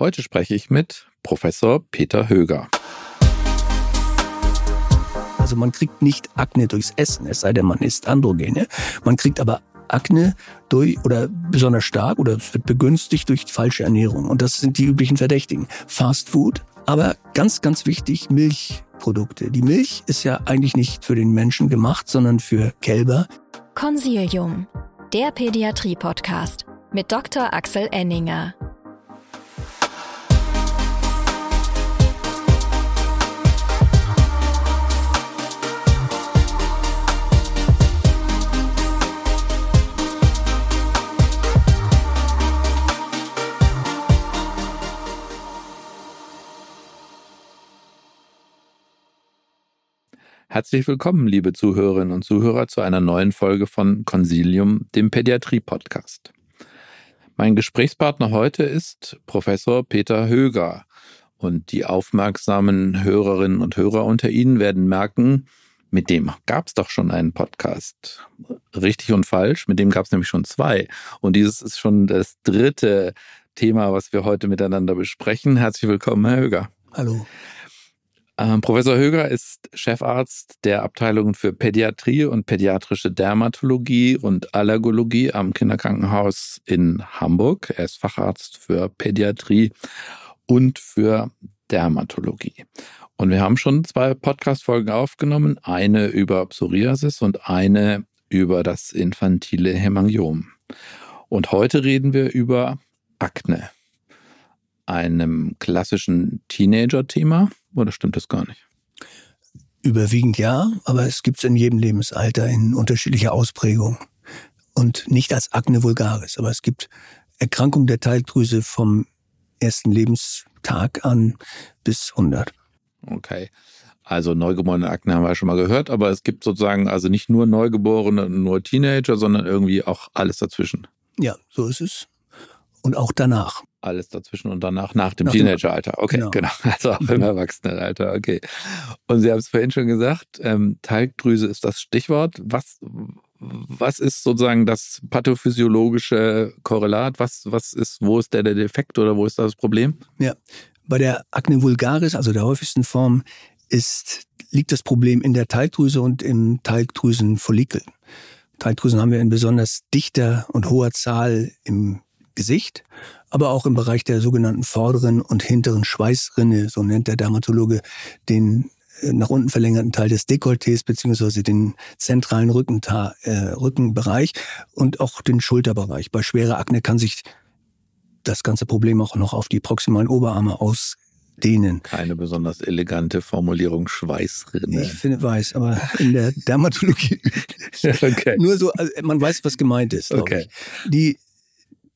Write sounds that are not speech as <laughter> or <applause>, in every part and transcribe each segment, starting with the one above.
Heute spreche ich mit Professor Peter Höger. Also man kriegt nicht Akne durchs Essen, es sei denn, man isst Androgene. Man kriegt aber Akne durch oder besonders stark oder es wird begünstigt durch falsche Ernährung. Und das sind die üblichen Verdächtigen. Fast Food, aber ganz, ganz wichtig, Milchprodukte. Die Milch ist ja eigentlich nicht für den Menschen gemacht, sondern für Kälber. Consilium, der Pädiatrie-Podcast mit Dr. Axel Enninger. Herzlich willkommen, liebe Zuhörerinnen und Zuhörer, zu einer neuen Folge von Consilium, dem Pädiatrie-Podcast. Mein Gesprächspartner heute ist Professor Peter Höger. Und die aufmerksamen Hörerinnen und Hörer unter Ihnen werden merken, mit dem gab es doch schon einen Podcast. Richtig und falsch, mit dem gab es nämlich schon zwei. Und dieses ist schon das dritte Thema, was wir heute miteinander besprechen. Herzlich willkommen, Herr Höger. Hallo. Ähm, Professor Höger ist Chefarzt der Abteilungen für Pädiatrie und pädiatrische Dermatologie und Allergologie am Kinderkrankenhaus in Hamburg. Er ist Facharzt für Pädiatrie und für Dermatologie. Und wir haben schon zwei Podcast-Folgen aufgenommen, eine über Psoriasis und eine über das infantile Hämangiom. Und heute reden wir über Akne, einem klassischen Teenager-Thema oder stimmt das gar nicht? Überwiegend ja, aber es gibt es in jedem Lebensalter in unterschiedlicher Ausprägung. Und nicht als Akne vulgaris, aber es gibt Erkrankungen der Talgdrüse vom ersten Lebenstag an bis 100. Okay. Also neugeborene Akne haben wir ja schon mal gehört, aber es gibt sozusagen also nicht nur Neugeborene, nur Teenager, sondern irgendwie auch alles dazwischen. Ja, so ist es. Und auch danach alles dazwischen und danach nach dem Teenageralter. Okay, genau. genau. <laughs> Also auch im Erwachsenenalter. Okay. Und Sie haben es vorhin schon gesagt, ähm, Talgdrüse ist das Stichwort. Was, was ist sozusagen das pathophysiologische Korrelat? Was, was ist, wo ist der, der Defekt oder wo ist das Problem? Ja, bei der Akne vulgaris, also der häufigsten Form, ist, liegt das Problem in der Talgdrüse und im Talgdrüsenfollikel. Talgdrüsen haben wir in besonders dichter und hoher Zahl im Gesicht aber auch im Bereich der sogenannten vorderen und hinteren Schweißrinne, so nennt der Dermatologe den äh, nach unten verlängerten Teil des Dekolletés beziehungsweise den zentralen Rückenta äh, Rückenbereich und auch den Schulterbereich. Bei schwerer Akne kann sich das ganze Problem auch noch auf die proximalen Oberarme ausdehnen. Keine besonders elegante Formulierung Schweißrinne. Ich finde weiß, aber in der Dermatologie <laughs> okay. nur so, also man weiß, was gemeint ist. Okay. Ich. Die,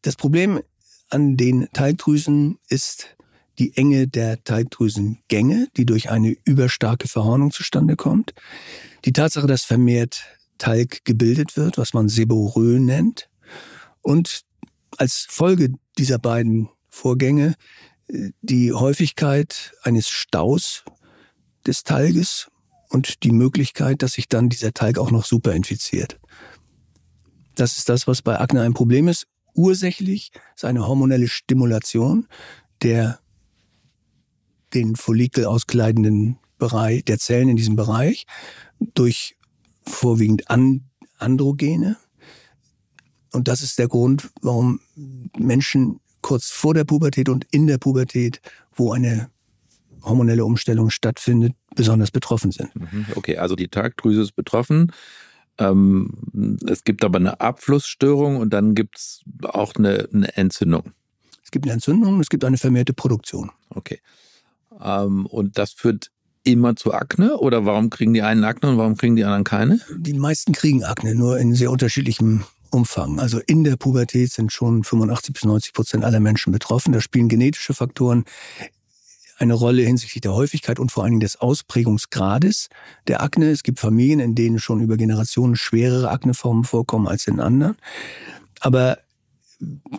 das Problem an den Talgdrüsen ist die Enge der Talgdrüsengänge, die durch eine überstarke Verhornung zustande kommt. Die Tatsache, dass vermehrt Talg gebildet wird, was man Seborrhoe nennt. Und als Folge dieser beiden Vorgänge äh, die Häufigkeit eines Staus des Talges und die Möglichkeit, dass sich dann dieser Talg auch noch superinfiziert. Das ist das, was bei Akne ein Problem ist. Ursächlich ist eine hormonelle Stimulation der den Follikel auskleidenden Bereich, der Zellen in diesem Bereich durch vorwiegend Androgene. Und das ist der Grund, warum Menschen kurz vor der Pubertät und in der Pubertät, wo eine hormonelle Umstellung stattfindet, besonders betroffen sind. Mhm. Okay, also die Tagdrüse ist betroffen. Ähm, es gibt aber eine Abflussstörung und dann gibt es auch eine, eine, Entzündung. Es gibt eine Entzündung, es gibt eine vermehrte Produktion. Okay. Ähm, und das führt immer zu Akne oder warum kriegen die einen Akne und warum kriegen die anderen keine? Die meisten kriegen Akne, nur in sehr unterschiedlichem Umfang. Also in der Pubertät sind schon 85 bis 90 Prozent aller Menschen betroffen. Da spielen genetische Faktoren eine Rolle hinsichtlich der Häufigkeit und vor allen Dingen des Ausprägungsgrades der Akne. Es gibt Familien, in denen schon über Generationen schwerere Akneformen vorkommen als in anderen. Aber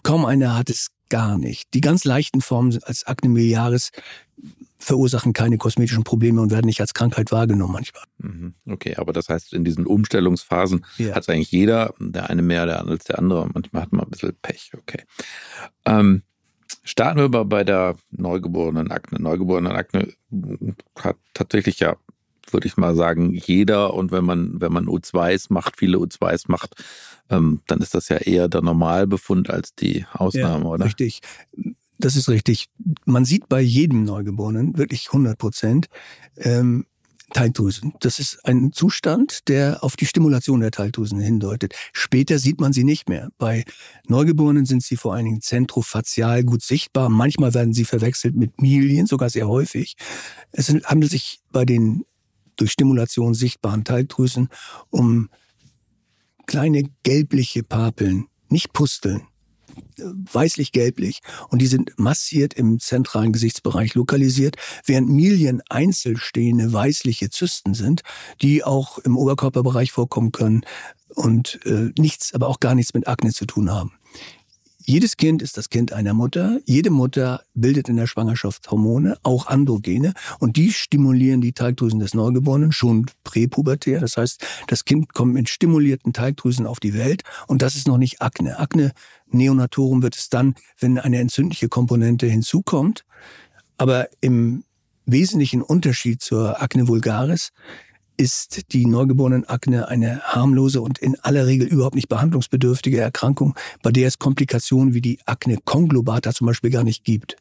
kaum einer hat es gar nicht. Die ganz leichten Formen als Akne miliaris verursachen keine kosmetischen Probleme und werden nicht als Krankheit wahrgenommen manchmal. Mhm. Okay, aber das heißt, in diesen Umstellungsphasen ja. hat es eigentlich jeder, der eine mehr als der andere. Manchmal hat man ein bisschen Pech. Okay. Ähm, Starten wir mal bei der neugeborenen Akne. Neugeborenen Akne hat tatsächlich ja, würde ich mal sagen, jeder. Und wenn man, wenn man U2s macht, viele U2s macht, ähm, dann ist das ja eher der Normalbefund als die Ausnahme, ja, oder? Richtig. Das ist richtig. Man sieht bei jedem Neugeborenen wirklich 100 Prozent ähm, Teigdrüsen. Das ist ein Zustand, der auf die Stimulation der Teigdrüsen hindeutet. Später sieht man sie nicht mehr. Bei Neugeborenen sind sie vor allen Dingen zentrofazial gut sichtbar. Manchmal werden sie verwechselt mit Milien, sogar sehr häufig. Es handelt sich bei den durch Stimulation sichtbaren Teigdrüsen um kleine gelbliche Papeln, nicht Pusteln weißlich-gelblich und die sind massiert im zentralen Gesichtsbereich lokalisiert, während Milien einzelstehende weißliche Zysten sind, die auch im Oberkörperbereich vorkommen können und äh, nichts, aber auch gar nichts mit Akne zu tun haben. Jedes Kind ist das Kind einer Mutter. Jede Mutter bildet in der Schwangerschaft Hormone, auch Androgene, und die stimulieren die Teigdrüsen des Neugeborenen schon präpubertär. Das heißt, das Kind kommt mit stimulierten Teigdrüsen auf die Welt und das ist noch nicht Akne. Akne Neonatorum wird es dann, wenn eine entzündliche Komponente hinzukommt. Aber im wesentlichen Unterschied zur Akne vulgaris ist die Neugeborenenakne eine harmlose und in aller Regel überhaupt nicht behandlungsbedürftige Erkrankung, bei der es Komplikationen wie die Akne conglobata zum Beispiel gar nicht gibt.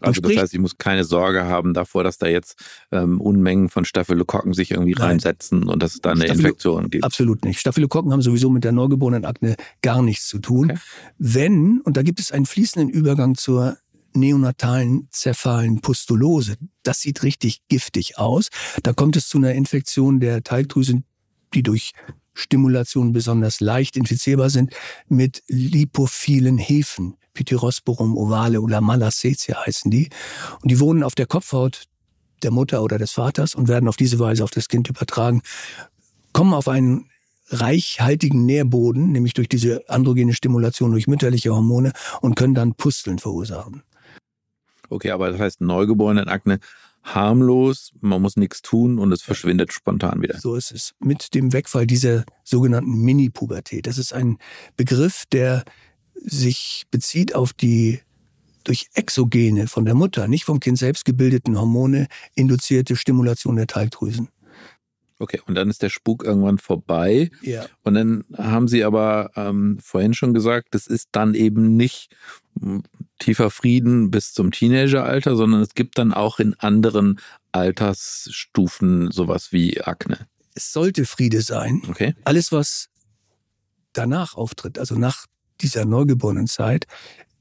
Also das heißt, ich muss keine Sorge haben davor, dass da jetzt ähm, Unmengen von Staphylokokken sich irgendwie Nein. reinsetzen und dass es da eine Infektion gibt. Absolut nicht. Staphylokokken haben sowieso mit der Neugeborenenakne gar nichts zu tun. Okay. Wenn, und da gibt es einen fließenden Übergang zur neonatalen zephalen Pustulose. Das sieht richtig giftig aus. Da kommt es zu einer Infektion der Teigdrüsen, die durch Stimulation besonders leicht infizierbar sind, mit lipophilen Hefen. Pityrosporum ovale oder Malassezia heißen die. Und die wohnen auf der Kopfhaut der Mutter oder des Vaters und werden auf diese Weise auf das Kind übertragen, kommen auf einen reichhaltigen Nährboden, nämlich durch diese androgene Stimulation durch mütterliche Hormone und können dann Pusteln verursachen. Okay, aber das heißt Neugeborenenakne harmlos, man muss nichts tun und es verschwindet spontan wieder. So ist es. Mit dem Wegfall dieser sogenannten Mini-Pubertät. Das ist ein Begriff, der sich bezieht auf die durch Exogene von der Mutter, nicht vom Kind selbst gebildeten Hormone induzierte Stimulation der Talgdrüsen. Okay, und dann ist der Spuk irgendwann vorbei. Ja. Und dann haben Sie aber ähm, vorhin schon gesagt, das ist dann eben nicht tiefer Frieden bis zum Teenageralter, sondern es gibt dann auch in anderen Altersstufen sowas wie Akne. Es sollte Friede sein. Okay. Alles, was danach auftritt, also nach dieser Neugeborenenzeit,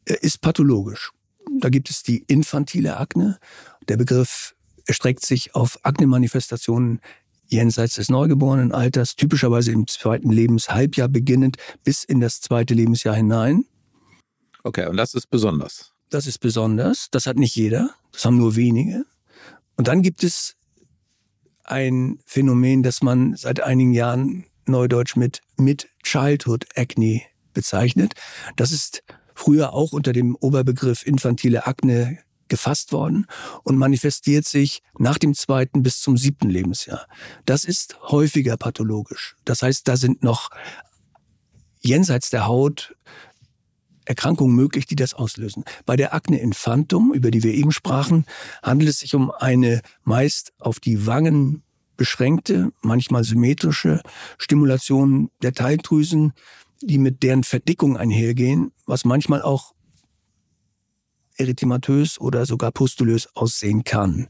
äh, ist pathologisch. Da gibt es die infantile Akne. Der Begriff erstreckt sich auf Akne-Manifestationen jenseits des Neugeborenenalters, typischerweise im zweiten Lebenshalbjahr beginnend bis in das zweite Lebensjahr hinein. Okay, und das ist besonders. Das ist besonders. Das hat nicht jeder. Das haben nur wenige. Und dann gibt es ein Phänomen, das man seit einigen Jahren neudeutsch mit, mit Childhood Acne bezeichnet. Das ist früher auch unter dem Oberbegriff infantile Akne gefasst worden und manifestiert sich nach dem zweiten bis zum siebten Lebensjahr. Das ist häufiger pathologisch. Das heißt, da sind noch jenseits der Haut Erkrankungen möglich, die das auslösen. Bei der Akne infantum, über die wir eben sprachen, handelt es sich um eine meist auf die Wangen beschränkte, manchmal symmetrische Stimulation der Teigdrüsen, die mit deren Verdickung einhergehen, was manchmal auch erythematös oder sogar pustulös aussehen kann.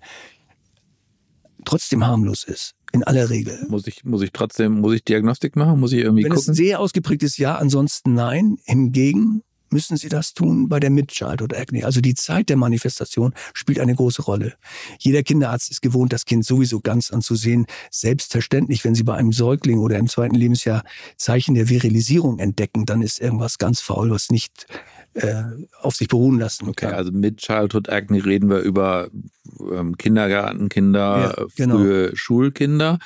Trotzdem harmlos ist. In aller Regel. Muss ich, muss ich trotzdem, muss ich Diagnostik machen? Muss ich irgendwie Wenn gucken? Es sehr ausgeprägt ist, ja, ansonsten nein. Hingegen müssen Sie das tun bei der Mid-Child oder Acne. Also die Zeit der Manifestation spielt eine große Rolle. Jeder Kinderarzt ist gewohnt, das Kind sowieso ganz anzusehen. Selbstverständlich, wenn Sie bei einem Säugling oder im zweiten Lebensjahr Zeichen der Virilisierung entdecken, dann ist irgendwas ganz faul, was nicht äh, auf sich beruhen lassen Okay, also mit Childhood Acne reden wir über ähm, Kindergartenkinder, ja, genau. frühe Schulkinder.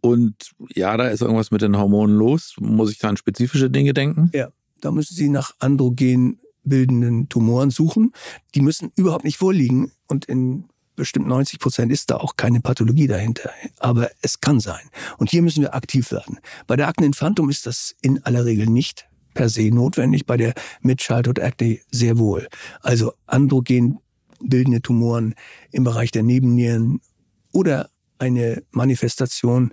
Und ja, da ist irgendwas mit den Hormonen los. Muss ich da an spezifische Dinge denken? Ja, da müssen Sie nach androgen bildenden Tumoren suchen. Die müssen überhaupt nicht vorliegen und in bestimmt 90 Prozent ist da auch keine Pathologie dahinter. Aber es kann sein. Und hier müssen wir aktiv werden. Bei der Akne infantum ist das in aller Regel nicht per se notwendig, bei der Mid-Childhood Acne sehr wohl. Also androgen bildende Tumoren im Bereich der Nebennieren oder eine Manifestation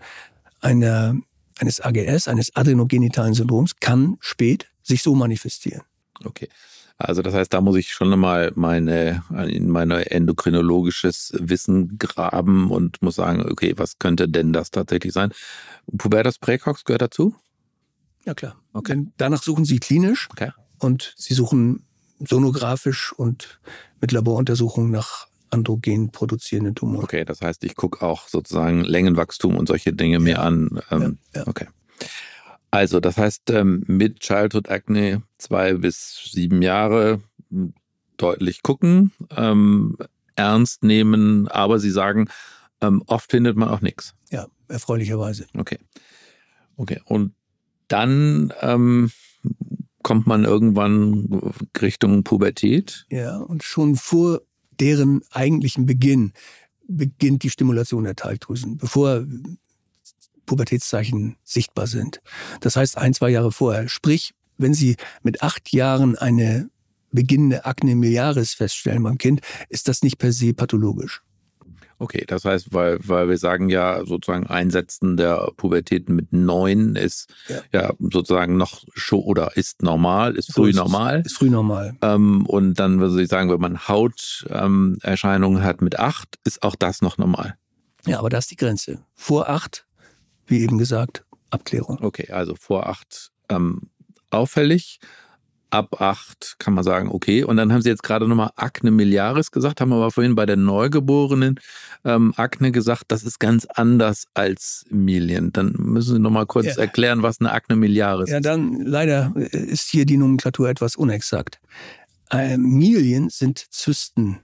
einer, eines AGS, eines adrenogenitalen Syndroms, kann spät sich so manifestieren. Okay. Also das heißt, da muss ich schon nochmal meine, in mein endokrinologisches Wissen graben und muss sagen, okay, was könnte denn das tatsächlich sein? Pubertas Präcox gehört dazu? Ja klar. Okay. Denn danach suchen Sie klinisch okay. und Sie suchen sonografisch und mit Laboruntersuchungen nach androgen produzierenden Tumoren. Okay, das heißt, ich gucke auch sozusagen Längenwachstum und solche Dinge ja. mir an. Ähm, ja, ja. Okay. Also, das heißt, ähm, mit Childhood Acne zwei bis sieben Jahre deutlich gucken, ähm, ernst nehmen, aber Sie sagen, ähm, oft findet man auch nichts. Ja, erfreulicherweise. Okay. Okay. Und dann ähm, kommt man irgendwann Richtung Pubertät. Ja, und schon vor deren eigentlichen Beginn beginnt die Stimulation der Talgdrüsen, bevor Pubertätszeichen sichtbar sind. Das heißt ein, zwei Jahre vorher. Sprich, wenn Sie mit acht Jahren eine beginnende Akne miliaris feststellen beim Kind, ist das nicht per se pathologisch. Okay, das heißt, weil, weil wir sagen ja sozusagen Einsetzen der Pubertät mit neun ist ja, ja sozusagen noch schon oder ist normal, ist früh ist normal. Ist früh normal. Ähm, und dann würde ich sagen, wenn man Hauterscheinungen ähm, hat mit acht, ist auch das noch normal. Ja, aber da ist die Grenze. Vor acht, wie eben gesagt, Abklärung. Okay, also vor acht ähm, auffällig ab acht kann man sagen, okay. Und dann haben Sie jetzt gerade nochmal Akne miliaris gesagt, haben aber vorhin bei der Neugeborenen ähm, Akne gesagt, das ist ganz anders als Milien. Dann müssen Sie nochmal kurz ja. erklären, was eine Akne miliaris ist. Ja, dann leider ist hier die Nomenklatur etwas unexakt. Äh, Milien sind Zysten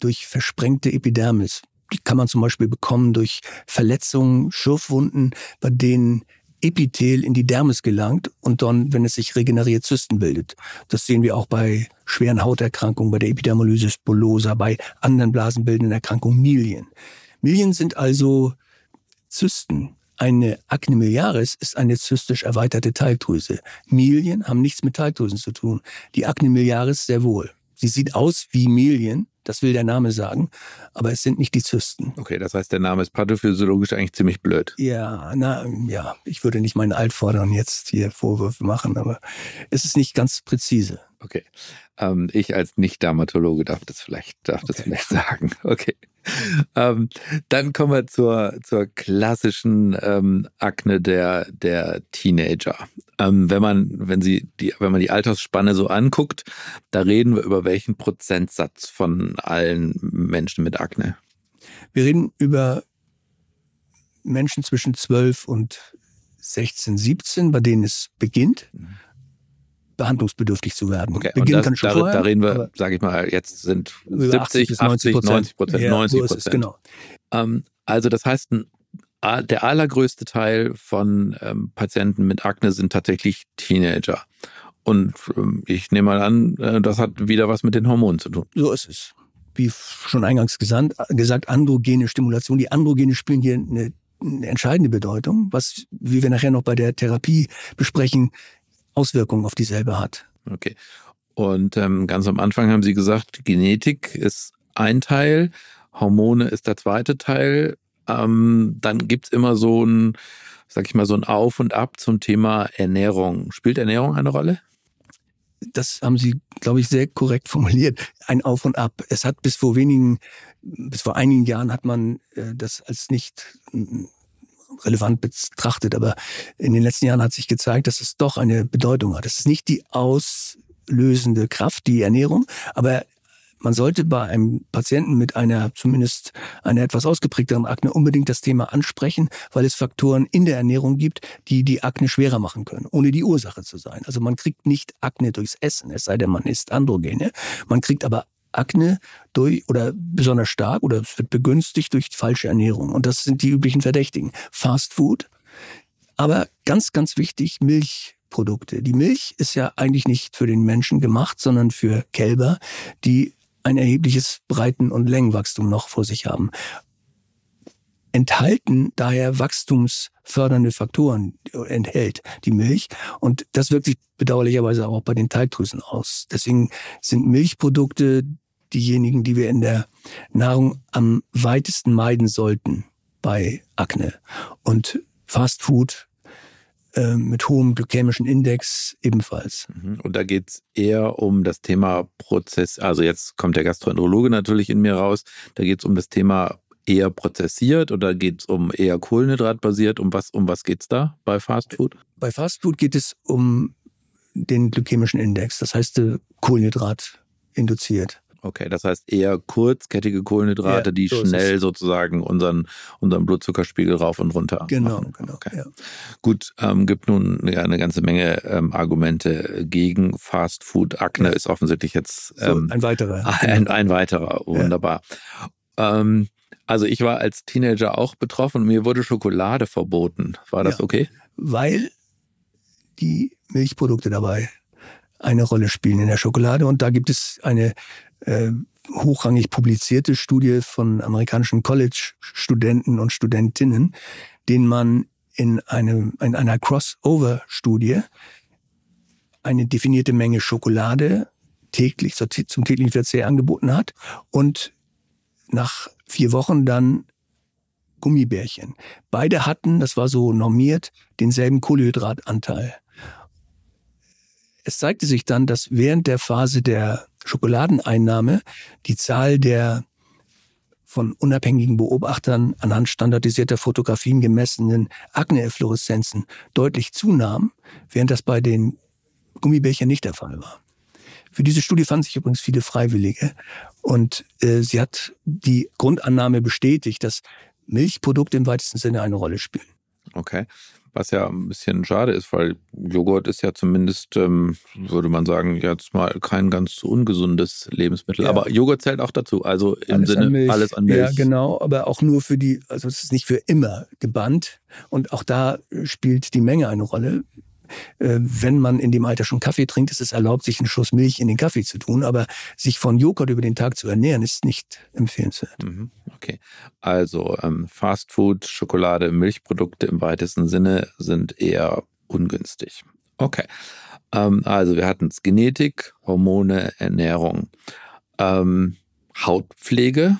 durch versprengte Epidermis. Die kann man zum Beispiel bekommen durch Verletzungen, Schürfwunden, bei denen Epithel in die Dermis gelangt und dann, wenn es sich regeneriert, Zysten bildet. Das sehen wir auch bei schweren Hauterkrankungen, bei der Epidermolysis bullosa, bei anderen blasenbildenden Erkrankungen, Milien. Milien sind also Zysten. Eine Acne miliaris ist eine zystisch erweiterte Talgdrüse. Milien haben nichts mit Talgdrüsen zu tun. Die Acne miliaris sehr wohl. Sie sieht aus wie Milien, das will der Name sagen, aber es sind nicht die Zysten. Okay, das heißt, der Name ist pathophysiologisch eigentlich ziemlich blöd. Ja, na, ja, ich würde nicht meinen Altvordern jetzt hier Vorwürfe machen, aber es ist nicht ganz präzise. Okay. Ähm, ich als Nicht-Dermatologe darf das vielleicht, darf okay. das vielleicht <laughs> sagen. Okay. ähm, dann kommen wir zur, zur klassischen ähm, Akne der, der Teenager. Ähm, wenn man, wenn sie die, wenn man die Altersspanne so anguckt, da reden wir über welchen Prozentsatz von allen Menschen mit Akne? Wir reden über Menschen zwischen 12 und 16, 17, bei denen es beginnt. Mhm behandlungsbedürftig zu werden. Okay, Beginnen das, kann schon da, vorher, da reden wir, sage ich mal, jetzt sind 70, 80, 90 Prozent, 90 Prozent. genau. Ähm, also das heißt, ein, der allergrößte Teil von ähm, Patienten mit Akne sind tatsächlich Teenager. Und ähm, ich nehme mal an, äh, das hat wieder was mit den Hormonen zu tun. So ist es. Wie schon eingangs gesagt, gesagt androgene Stimulation. Die Androgene spielen hier eine, eine entscheidende Bedeutung, was, wie wir nachher noch bei der Therapie besprechen, Auswirkungen auf dieselbe hat. Okay. Und ähm, ganz am Anfang haben Sie gesagt, Genetik ist ein Teil, Hormone ist der zweite Teil. Ähm, dann gibt's immer so ein, sag ich mal, so ein Auf und Ab zum Thema Ernährung. Spielt Ernährung eine Rolle? Das haben Sie, glaube ich, sehr korrekt formuliert. Ein Auf und Ab. Es hat bis vor wenigen, bis vor einigen Jahren hat man äh, das als nicht relevant betrachtet. Aber in den letzten Jahren hat sich gezeigt, dass es doch eine Bedeutung hat. Es ist nicht die auslösende Kraft, die Ernährung, aber man sollte bei einem Patienten mit einer zumindest einer etwas ausgeprägteren Akne unbedingt das Thema ansprechen, weil es Faktoren in der Ernährung gibt, die die Akne schwerer machen können, ohne die Ursache zu sein. Also man kriegt nicht Akne durchs Essen, es sei denn, man isst Androgene. Man kriegt aber Akne durch oder besonders stark oder es wird begünstigt durch falsche Ernährung. Und das sind die üblichen Verdächtigen. Fast Food, aber ganz, ganz wichtig, Milchprodukte. Die Milch ist ja eigentlich nicht für den Menschen gemacht, sondern für Kälber, die ein erhebliches Breiten- und Längenwachstum noch vor sich haben. enthalten daher wachstumsfördernde Faktoren, enthält die Milch. Und das wirkt sich bedauerlicherweise auch bei den Teigdrüsen aus. Deswegen sind Milchprodukte diejenigen, die wir in der Nahrung am weitesten meiden sollten bei Akne. Und Fastfood äh, mit hohem glykämischen Index ebenfalls. Mhm. Und da geht es eher um das Thema Prozess, also jetzt kommt der Gastroenterologe natürlich in mir raus, da geht es um das Thema eher prozessiert oder geht es um eher Kohlenhydratbasiert? Um was, um was geht es da bei Fastfood? Bei Fastfood geht es um den glykämischen Index, das heißt äh, Kohlenhydrat induziert. Okay, das heißt eher kurzkettige Kohlenhydrate, ja, die so schnell sozusagen unseren, unseren Blutzuckerspiegel rauf und runter genau, machen. Genau, okay. ja. Gut, ähm, gibt nun eine ganze Menge ähm, Argumente gegen Fast Food. Akne ja. ist offensichtlich jetzt ähm, so, ein weiterer. <laughs> Ein, ein weiterer, wunderbar. Ähm, also ich war als Teenager auch betroffen mir wurde Schokolade verboten. War das okay? Weil die Milchprodukte dabei eine Rolle spielen in der Schokolade. Und da gibt es eine äh, hochrangig publizierte Studie von amerikanischen College-Studenten und Studentinnen, denen man in, einem, in einer Crossover-Studie eine definierte Menge Schokolade täglich zum täglichen Verzehr angeboten hat und nach vier Wochen dann Gummibärchen. Beide hatten, das war so normiert, denselben Kohlenhydratanteil. Es zeigte sich dann, dass während der Phase der Schokoladeneinnahme die Zahl der von unabhängigen Beobachtern anhand standardisierter Fotografien gemessenen Akne-Effloreszenzen deutlich zunahm, während das bei den Gummibärchen nicht der Fall war. Für diese Studie fanden sich übrigens viele Freiwillige und äh, sie hat die Grundannahme bestätigt, dass Milchprodukte im weitesten Sinne eine Rolle spielen. Okay. Was ja ein bisschen schade ist, weil Joghurt ist ja zumindest, ähm, würde man sagen, jetzt mal kein ganz ungesundes Lebensmittel. Ja. Aber Joghurt zählt auch dazu. Also im alles Sinne an alles an Milch. Ja, genau. Aber auch nur für die, also es ist nicht für immer gebannt. Und auch da spielt die Menge eine Rolle. Äh, wenn man in dem Alter schon Kaffee trinkt, ist es erlaubt, sich einen Schuss Milch in den Kaffee zu tun. Aber sich von Joghurt über den Tag zu ernähren, ist nicht empfehlenswert. Mhm, okay. Also ähm, Fast Food, Schokolade, Milchprodukte im weitesten Sinne sind eher ungünstig. Okay. Ähm, also wir hatten es Genetik, Hormone, Ernährung. Ähm, Hautpflege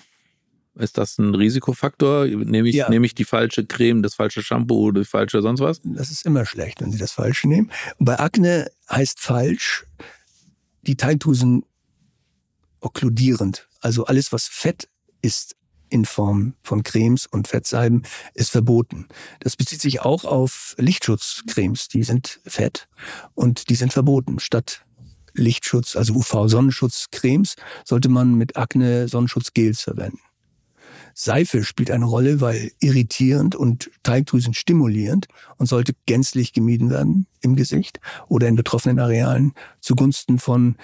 ist das ein Risikofaktor? Nehme ich, ja. nehme ich die falsche Creme, das falsche Shampoo, die falsche sonst was? Das ist immer schlecht, wenn Sie das falsche nehmen. Und bei Akne heißt falsch, die Teigdrüsen okkludierend. Also alles, was Fett ist in Form von Cremes und Fettsalben, ist verboten. Das bezieht sich auch auf Lichtschutzcremes. Die sind fett und die sind verboten. Statt Lichtschutz, also UV-Sonnenschutzcremes, sollte man mit Akne Sonnenschutzgels verwenden. Seife spielt eine Rolle, weil irritierend und Teigdrüsen stimulierend und sollte gänzlich gemieden werden im Gesicht oder in betroffenen Arealen zugunsten von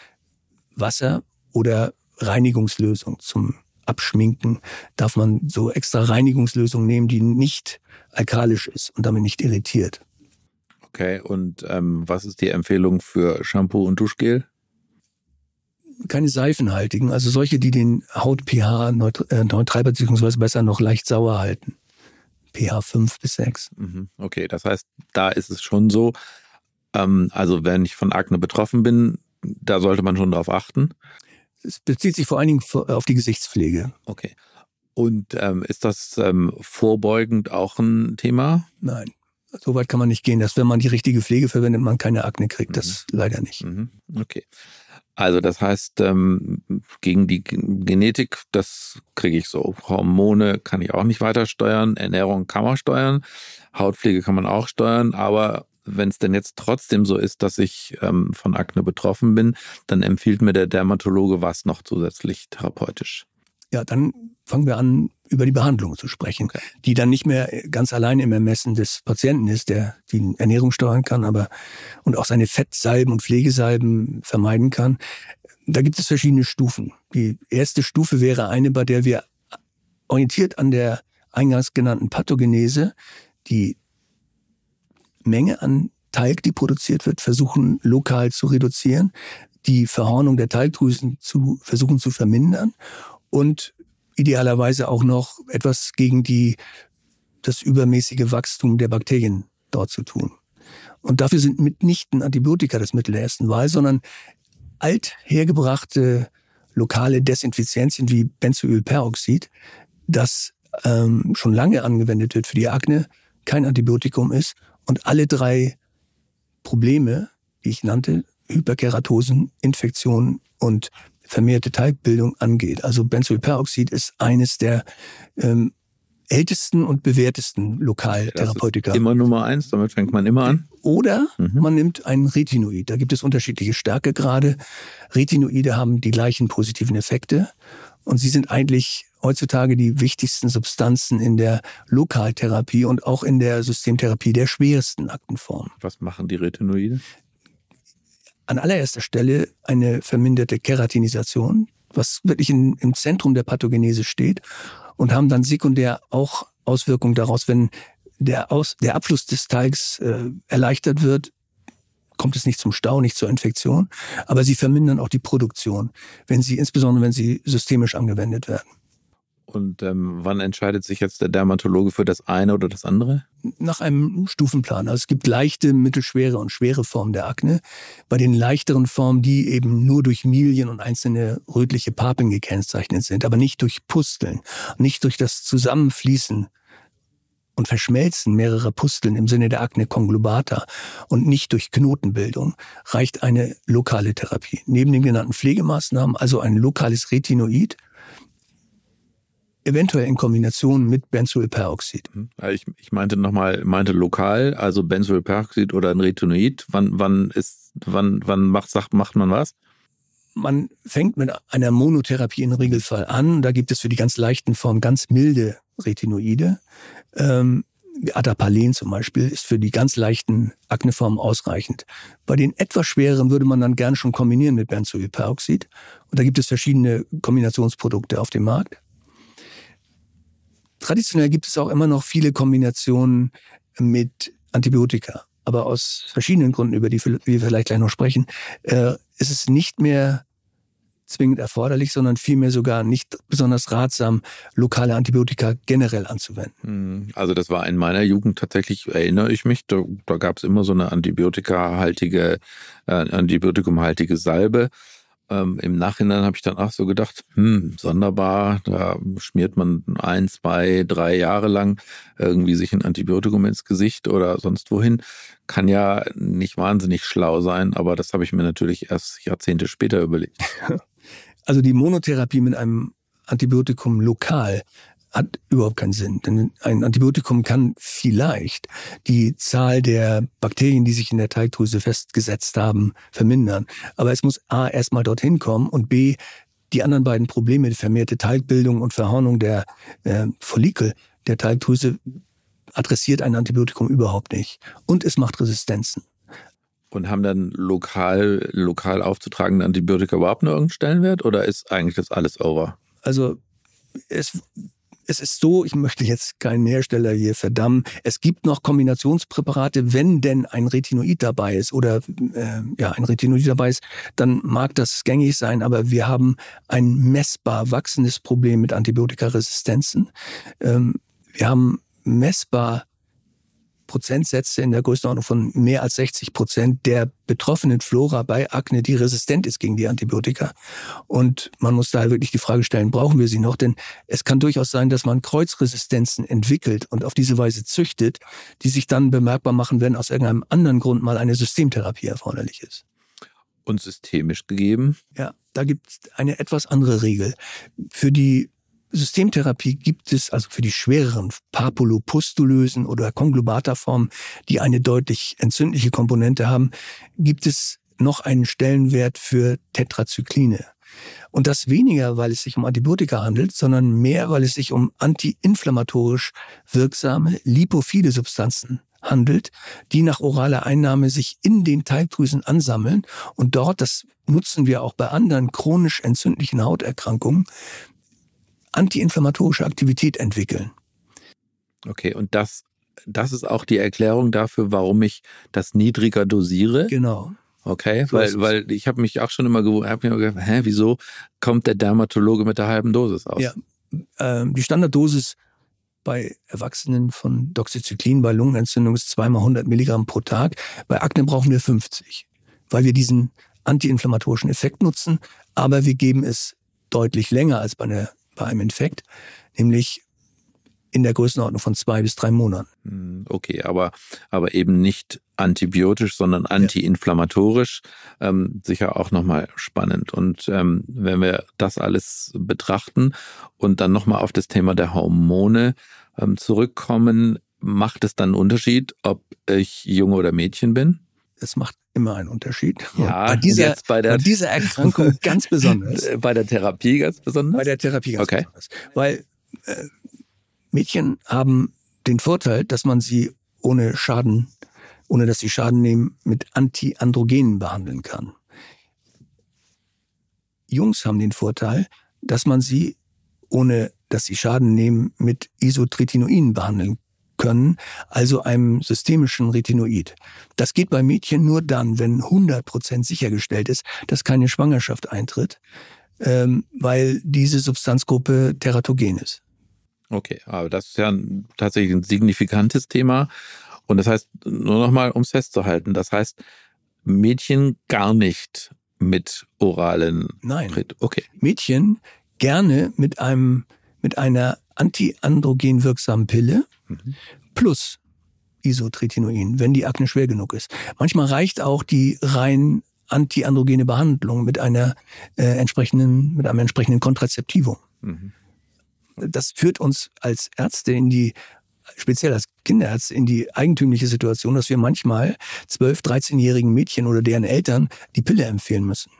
Wasser oder Reinigungslösung zum Abschminken darf man so extra Reinigungslösung nehmen, die nicht alkalisch ist und damit nicht irritiert. Okay, und ähm, was ist die Empfehlung für Shampoo und Duschgel? Keine seifenhaltigen, also solche, die den Haut-pH äh, neutral beziehungsweise besser noch leicht sauer halten. pH 5 bis 6. Mhm, okay, das heißt, da ist es schon so, ähm, also wenn ich von Akne betroffen bin, da sollte man schon darauf achten. Es bezieht sich vor allen Dingen auf die Gesichtspflege. Okay. Und ähm, ist das ähm, vorbeugend auch ein Thema? Nein. So weit kann man nicht gehen, dass wenn man die richtige Pflege verwendet, man keine Akne kriegt. Das mhm. leider nicht. Mhm. Okay. Also das heißt, ähm, gegen die Genetik, das kriege ich so. Hormone kann ich auch nicht weiter steuern, Ernährung kann man steuern, Hautpflege kann man auch steuern, aber wenn es denn jetzt trotzdem so ist, dass ich ähm, von Akne betroffen bin, dann empfiehlt mir der Dermatologe was noch zusätzlich therapeutisch. Ja, dann fangen wir an, über die Behandlung zu sprechen, okay. die dann nicht mehr ganz allein im Ermessen des Patienten ist, der die Ernährung steuern kann, aber und auch seine Fettsalben und Pflegesalben vermeiden kann. Da gibt es verschiedene Stufen. Die erste Stufe wäre eine, bei der wir orientiert an der eingangs genannten Pathogenese die Menge an Talg, die produziert wird, versuchen lokal zu reduzieren, die Verhornung der Talgdrüsen zu versuchen zu vermindern und idealerweise auch noch etwas gegen die das übermäßige Wachstum der Bakterien dort zu tun. Und dafür sind mitnichten Antibiotika das Mittel der ersten Wahl, sondern althergebrachte lokale Desinfizenzien wie Benzoylperoxid, das ähm, schon lange angewendet wird für die Akne, kein Antibiotikum ist und alle drei Probleme, die ich nannte, Hyperkeratosen, Infektionen und vermehrte Talgbildung angeht. Also Benzoylperoxid ist eines der ähm, ältesten und bewährtesten Lokaltherapeutika. immer Nummer eins, damit fängt man immer an. Oder mhm. man nimmt einen Retinoid. Da gibt es unterschiedliche Stärkegrade. Retinoide haben die gleichen positiven Effekte und sie sind eigentlich heutzutage die wichtigsten Substanzen in der Lokaltherapie und auch in der Systemtherapie der schwersten Aktenformen. Was machen die Retinoide? An allererster Stelle eine verminderte Keratinisation, was wirklich in, im Zentrum der Pathogenese steht und haben dann sekundär auch Auswirkungen daraus, wenn der, Aus, der Abfluss des Teigs äh, erleichtert wird, kommt es nicht zum Stau, nicht zur Infektion, aber sie vermindern auch die Produktion, wenn sie, insbesondere wenn sie systemisch angewendet werden. Und ähm, wann entscheidet sich jetzt der Dermatologe für das eine oder das andere? Nach einem Stufenplan. Also es gibt leichte, mittelschwere und schwere Formen der Akne. Bei den leichteren Formen, die eben nur durch Milien und einzelne rötliche Papeln gekennzeichnet sind, aber nicht durch Pusteln, nicht durch das Zusammenfließen und Verschmelzen mehrerer Pusteln im Sinne der Akne conglobata und nicht durch Knotenbildung, reicht eine lokale Therapie. Neben den genannten Pflegemaßnahmen also ein lokales Retinoid – eventuell in Kombination mit Benzoylperoxid. Mhm. Ich, ich meinte nochmal, meinte lokal, also Benzoylperoxid oder ein Retinoid. Wann, wann ist, wann, wann macht, sagt, macht man was? Man fängt mit einer Monotherapie im Regelfall an. Da gibt es für die ganz leichten Formen ganz milde Retinoide. Ähm, Adapalen zum Beispiel ist für die ganz leichten Akneformen ausreichend. Bei den etwas schwereren würde man dann gern schon kombinieren mit Benzoylperoxid. Und da gibt es verschiedene Kombinationsprodukte auf dem Markt. Traditionell gibt es auch immer noch viele Kombinationen mit Antibiotika. Aber aus verschiedenen Gründen, über die wir vielleicht gleich noch sprechen, äh, ist es nicht mehr zwingend erforderlich, sondern vielmehr sogar nicht besonders ratsam, lokale Antibiotika generell anzuwenden. Hm, also das war in meiner Jugend tatsächlich, erinnere ich mich, da, da gab es immer so eine antibiotikahaltige, äh, antibiotikumhaltige Salbe. Ähm, Im Nachhinein habe ich dann auch so gedacht, hm, sonderbar, da schmiert man ein, zwei, drei Jahre lang irgendwie sich ein Antibiotikum ins Gesicht oder sonst wohin. Kann ja nicht wahnsinnig schlau sein, aber das habe ich mir natürlich erst Jahrzehnte später überlegt. <laughs> Also die Monotherapie mit einem Antibiotikum lokal hat überhaupt keinen Sinn. Denn ein Antibiotikum kann vielleicht die Zahl der Bakterien, die sich in der Teigdrüse festgesetzt haben, vermindern. Aber es muss A erstmal dorthin kommen und B die anderen beiden Probleme, die vermehrte Teigbildung und Verhornung der äh, Follikel der Teigdrüse, adressiert ein Antibiotikum überhaupt nicht. Und es macht Resistenzen. Und haben dann lokal, lokal aufzutragende Antibiotika überhaupt noch irgendeinen Stellenwert oder ist eigentlich das alles over? Also es es ist so, ich möchte jetzt keinen Hersteller hier verdammen, es gibt noch Kombinationspräparate, wenn denn ein Retinoid dabei ist oder äh, ja, ein Retinoid dabei ist, dann mag das gängig sein, aber wir haben ein messbar wachsendes Problem mit Antibiotikaresistenzen. Ähm, wir haben messbar Prozentsätze in der Größenordnung von mehr als 60 Prozent der betroffenen Flora bei Akne, die resistent ist gegen die Antibiotika. Und man muss da wirklich die Frage stellen, brauchen wir sie noch? Denn es kann durchaus sein, dass man Kreuzresistenzen entwickelt und auf diese Weise züchtet, die sich dann bemerkbar machen, wenn aus irgendeinem anderen Grund mal eine Systemtherapie erforderlich ist. Und systemisch gegeben? Ja, da gibt es eine etwas andere Regel. Für die Systemtherapie gibt es also für die schwereren papulopustulösen oder Konglobata-Formen, die eine deutlich entzündliche Komponente haben, gibt es noch einen Stellenwert für Tetrazykline. Und das weniger, weil es sich um Antibiotika handelt, sondern mehr, weil es sich um antiinflammatorisch wirksame lipophile Substanzen handelt, die nach oraler Einnahme sich in den Teigdrüsen ansammeln und dort, das nutzen wir auch bei anderen chronisch entzündlichen Hauterkrankungen, antiinflammatorische Aktivität entwickeln. Okay, und das, das ist auch die Erklärung dafür, warum ich das niedriger dosiere? Genau. Okay, so weil, weil ich habe mich auch schon immer gewundert, mir gedacht, hä, wieso kommt der Dermatologe mit der halben Dosis aus? Ja, äh, die Standarddosis bei Erwachsenen von Doxycyclin bei Lungenentzündung ist zweimal 100 Milligramm pro Tag. Bei Akne brauchen wir 50, weil wir diesen antiinflammatorischen Effekt nutzen, aber wir geben es deutlich länger als bei, einer, bei einem Infekt, nämlich in der Größenordnung von zwei bis drei Monaten. Hm, okay, aber, aber eben nicht antibiotisch, sondern antiinflammatorisch. Ähm, sicher auch nochmal spannend. Und ähm, wenn wir das alles betrachten und dann nochmal auf das Thema der Hormone ähm, zurückkommen, macht es dann einen Unterschied, ob ich Junge oder Mädchen bin? Es macht immer einen Unterschied. Ja, bei dieser, bei, der, bei dieser Erkrankung <laughs> ganz besonders. Bei der Therapie ganz besonders? Bei der Therapie ganz okay. besonders. Weil äh, Mädchen haben den Vorteil, dass man sie ohne Schaden, ohne dass sie Schaden nehmen, mit Antiandrogenen behandeln kann. Jungs haben den Vorteil, dass man sie, ohne dass sie Schaden nehmen, mit Isotretinoin behandeln können, also einem systemischen Retinoid. Das geht bei Mädchen nur dann, wenn 100% sichergestellt ist, dass keine Schwangerschaft eintritt, ähm, weil diese Substanzgruppe teratogen ist. Okay, aber das ist ja ein, tatsächlich ein signifikantes Thema. Und das heißt, nur nochmal, um es festzuhalten, das heißt, Mädchen gar nicht mit oralen. Nein. Okay. Mädchen gerne mit einem, mit einer antiandrogen wirksamen Pille mhm. plus Isotretinoin, wenn die Akne schwer genug ist. Manchmal reicht auch die rein antiandrogene Behandlung mit einer äh, entsprechenden, mit einem entsprechenden Kontrazeptivum. Mhm das führt uns als Ärzte in die speziell als Kinderärzte in die eigentümliche Situation, dass wir manchmal 12-, 13-jährigen Mädchen oder deren Eltern die Pille empfehlen müssen.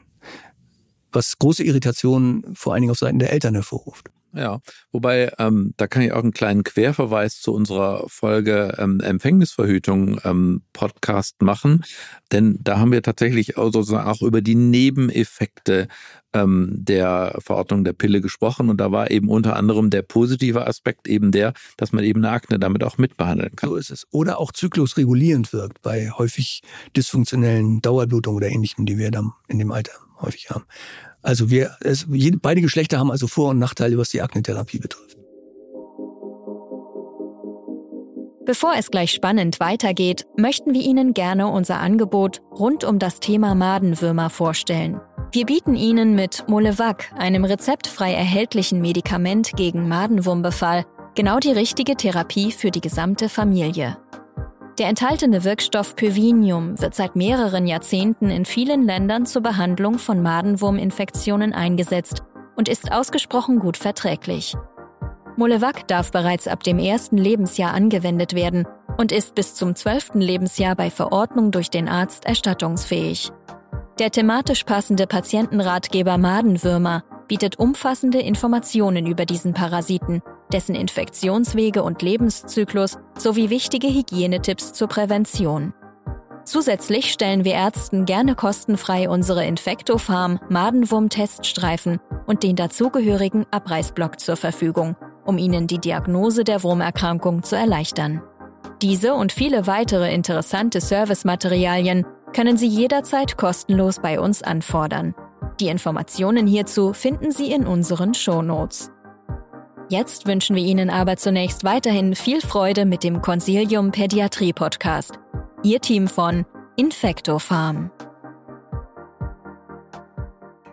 Was große Irritationen vor allen Dingen auf Seiten der Eltern hervorruft. Ja, wobei, ähm, da kann ich auch einen kleinen Querverweis zu unserer Folge ähm, Empfängnisverhütung ähm, Podcast machen, denn da haben wir tatsächlich auch, sozusagen auch über die Nebeneffekte ähm, der Verordnung der Pille gesprochen und da war eben unter anderem der positive Aspekt eben der, dass man eben eine Akne damit auch mitbehandeln kann. So ist es. Oder auch zyklusregulierend wirkt bei häufig dysfunktionellen Dauerblutungen oder ähnlichem, die wir dann in dem Alter häufig haben. Also wir, es, beide Geschlechter haben also Vor- und Nachteile, was die Aknetherapie betrifft. Bevor es gleich spannend weitergeht, möchten wir Ihnen gerne unser Angebot rund um das Thema Madenwürmer vorstellen. Wir bieten Ihnen mit Molevac, einem rezeptfrei erhältlichen Medikament gegen Madenwurmbefall, genau die richtige Therapie für die gesamte Familie. Der enthaltene Wirkstoff Pövinium wird seit mehreren Jahrzehnten in vielen Ländern zur Behandlung von Madenwurminfektionen eingesetzt und ist ausgesprochen gut verträglich. Molevac darf bereits ab dem ersten Lebensjahr angewendet werden und ist bis zum zwölften Lebensjahr bei Verordnung durch den Arzt erstattungsfähig. Der thematisch passende Patientenratgeber Madenwürmer bietet umfassende Informationen über diesen Parasiten dessen Infektionswege und Lebenszyklus sowie wichtige Hygienetipps zur Prävention. Zusätzlich stellen wir Ärzten gerne kostenfrei unsere Infektofarm Madenwurm-Teststreifen und den dazugehörigen Abreißblock zur Verfügung, um Ihnen die Diagnose der Wurmerkrankung zu erleichtern. Diese und viele weitere interessante Servicematerialien können Sie jederzeit kostenlos bei uns anfordern. Die Informationen hierzu finden Sie in unseren Shownotes. Jetzt wünschen wir Ihnen aber zunächst weiterhin viel Freude mit dem Consilium Pädiatrie Podcast. Ihr Team von Infecto Farm.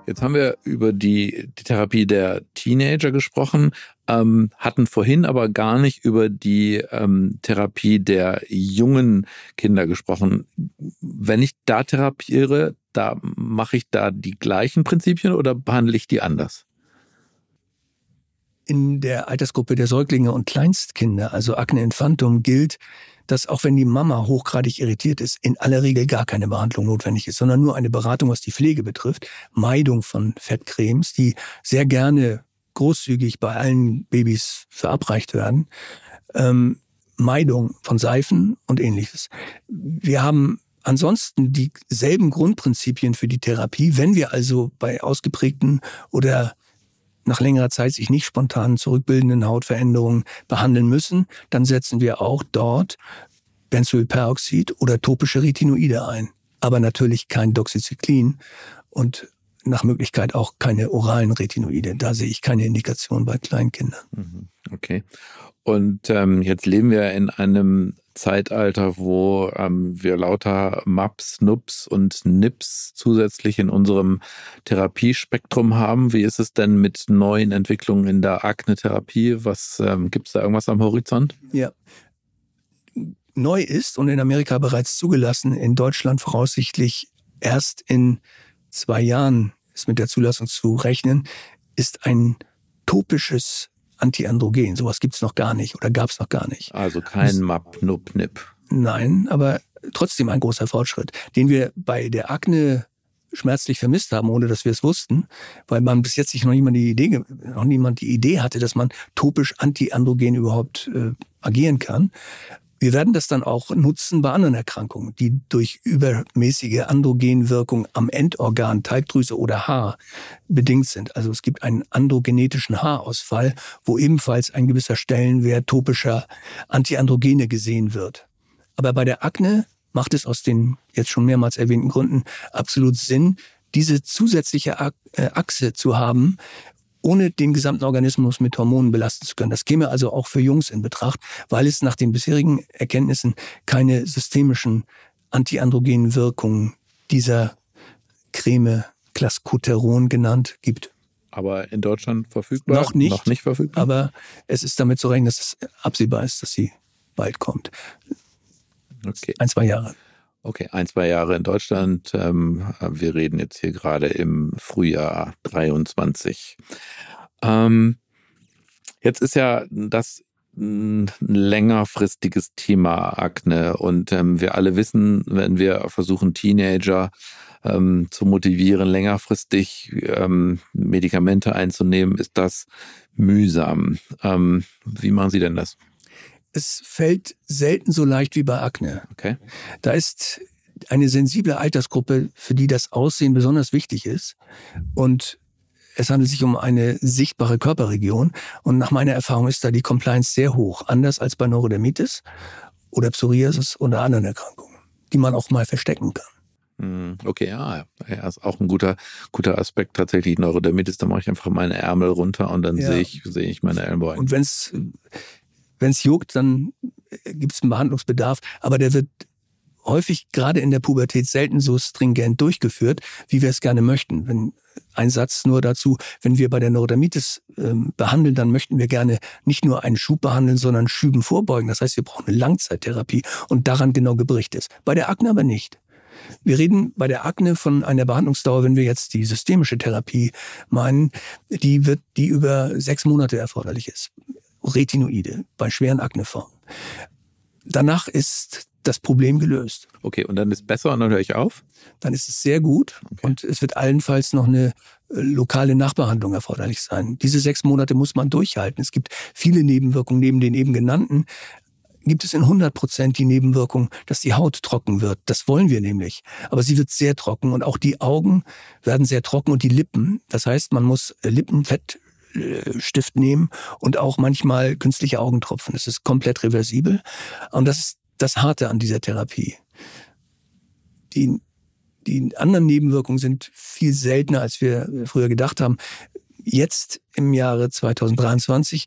Jetzt haben wir über die, die Therapie der Teenager gesprochen, ähm, hatten vorhin aber gar nicht über die ähm, Therapie der jungen Kinder gesprochen. Wenn ich da therapiere, da mache ich da die gleichen Prinzipien oder behandle ich die anders? In der Altersgruppe der Säuglinge und Kleinstkinder, also Acne infantum, gilt, dass auch wenn die Mama hochgradig irritiert ist, in aller Regel gar keine Behandlung notwendig ist, sondern nur eine Beratung, was die Pflege betrifft, Meidung von Fettcremes, die sehr gerne großzügig bei allen Babys verabreicht werden, ähm, Meidung von Seifen und ähnliches. Wir haben ansonsten dieselben Grundprinzipien für die Therapie. Wenn wir also bei ausgeprägten oder nach längerer Zeit sich nicht spontan zurückbildenden Hautveränderungen behandeln müssen, dann setzen wir auch dort Benzylperoxid oder topische Retinoide ein. Aber natürlich kein Doxycyclin und nach Möglichkeit auch keine oralen Retinoide. Da sehe ich keine Indikation bei Kleinkindern. Mhm. Okay. Und ähm, jetzt leben wir in einem Zeitalter, wo ähm, wir lauter MAPs, NUPs und NIPs zusätzlich in unserem Therapiespektrum haben. Wie ist es denn mit neuen Entwicklungen in der Akne-Therapie? Was ähm, gibt es da irgendwas am Horizont? Ja. Neu ist und in Amerika bereits zugelassen, in Deutschland voraussichtlich erst in zwei Jahren ist mit der Zulassung zu rechnen, ist ein topisches Antiandrogen. Sowas gibt's noch gar nicht oder gab's noch gar nicht. Also kein MAP, NUP, NIP. Nein, aber trotzdem ein großer Fortschritt, den wir bei der Akne schmerzlich vermisst haben, ohne dass wir es wussten, weil man bis jetzt sich noch niemand die Idee, noch niemand die Idee hatte, dass man topisch antiandrogen überhaupt äh, agieren kann. Wir werden das dann auch nutzen bei anderen Erkrankungen, die durch übermäßige Androgenwirkung am Endorgan, Talgdrüse oder Haar bedingt sind. Also es gibt einen androgenetischen Haarausfall, wo ebenfalls ein gewisser Stellenwert topischer Antiandrogene gesehen wird. Aber bei der Akne macht es aus den jetzt schon mehrmals erwähnten Gründen absolut Sinn, diese zusätzliche äh, Achse zu haben, ohne den gesamten Organismus mit Hormonen belasten zu können. Das käme also auch für Jungs in Betracht, weil es nach den bisherigen Erkenntnissen keine systemischen antiandrogenen Wirkungen dieser Creme Clascoteron genannt gibt. Aber in Deutschland verfügbar? Noch nicht. Noch nicht verfügbar. Aber es ist damit zu rechnen, dass es absehbar ist, dass sie bald kommt. Okay. Ein, zwei Jahre. Okay, ein, zwei Jahre in Deutschland. Ähm, wir reden jetzt hier gerade im Frühjahr 23. Ähm, jetzt ist ja das ein längerfristiges Thema Akne und ähm, wir alle wissen, wenn wir versuchen Teenager zu motivieren, längerfristig Medikamente einzunehmen, ist das mühsam. Wie machen Sie denn das? Es fällt selten so leicht wie bei Akne. Okay. Da ist eine sensible Altersgruppe, für die das Aussehen besonders wichtig ist. Und es handelt sich um eine sichtbare Körperregion. Und nach meiner Erfahrung ist da die Compliance sehr hoch. Anders als bei Neurodermitis oder Psoriasis oder anderen Erkrankungen, die man auch mal verstecken kann. Hm, okay, ja, ja, ist auch ein guter, guter Aspekt tatsächlich. Neurodermitis, da mache ich einfach meine Ärmel runter und dann ja. sehe ich, sehe ich meine Ellenbeine. Und wenn es wenn es juckt, dann äh, gibt es einen Behandlungsbedarf, aber der wird häufig gerade in der Pubertät selten so stringent durchgeführt, wie wir es gerne möchten. Wenn ein Satz nur dazu, wenn wir bei der Neurodermitis ähm, behandeln, dann möchten wir gerne nicht nur einen Schub behandeln, sondern Schüben vorbeugen. Das heißt, wir brauchen eine Langzeittherapie und daran genau geberichtet ist. Bei der Akne aber nicht. Wir reden bei der Akne von einer Behandlungsdauer, wenn wir jetzt die systemische Therapie meinen, die wird, die über sechs Monate erforderlich ist. Retinoide bei schweren Akneformen. Danach ist das Problem gelöst. Okay, und dann ist es besser und dann höre ich auf? Dann ist es sehr gut okay. und es wird allenfalls noch eine äh, lokale Nachbehandlung erforderlich sein. Diese sechs Monate muss man durchhalten. Es gibt viele Nebenwirkungen neben den eben genannten. Gibt es in 100 Prozent die Nebenwirkung, dass die Haut trocken wird. Das wollen wir nämlich. Aber sie wird sehr trocken und auch die Augen werden sehr trocken und die Lippen. Das heißt, man muss Lippenfett Stift nehmen und auch manchmal künstliche Augentropfen. Das ist komplett reversibel. Und das ist das Harte an dieser Therapie. Die, die anderen Nebenwirkungen sind viel seltener, als wir früher gedacht haben. Jetzt im Jahre 2023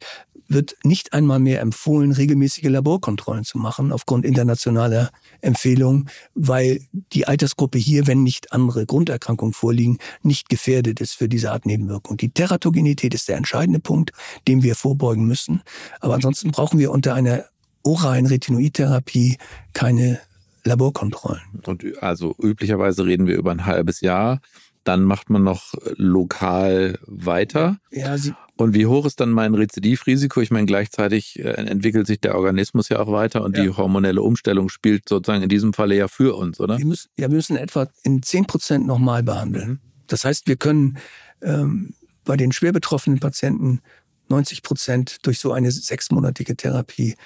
wird nicht einmal mehr empfohlen, regelmäßige Laborkontrollen zu machen aufgrund internationaler Empfehlungen, weil die Altersgruppe hier, wenn nicht andere Grunderkrankungen vorliegen, nicht gefährdet ist für diese Art Nebenwirkung. Die Teratogenität ist der entscheidende Punkt, dem wir vorbeugen müssen. Aber ansonsten brauchen wir unter einer oralen Retinoidtherapie keine Laborkontrollen. Und also üblicherweise reden wir über ein halbes Jahr. Dann macht man noch lokal weiter. Ja, und wie hoch ist dann mein Rezidivrisiko? Ich meine, gleichzeitig äh, entwickelt sich der Organismus ja auch weiter und ja. die hormonelle Umstellung spielt sozusagen in diesem Falle ja für uns, oder? Wir müssen, ja, wir müssen etwa in 10 Prozent nochmal behandeln. Mhm. Das heißt, wir können ähm, bei den schwer betroffenen Patienten 90 Prozent durch so eine sechsmonatige Therapie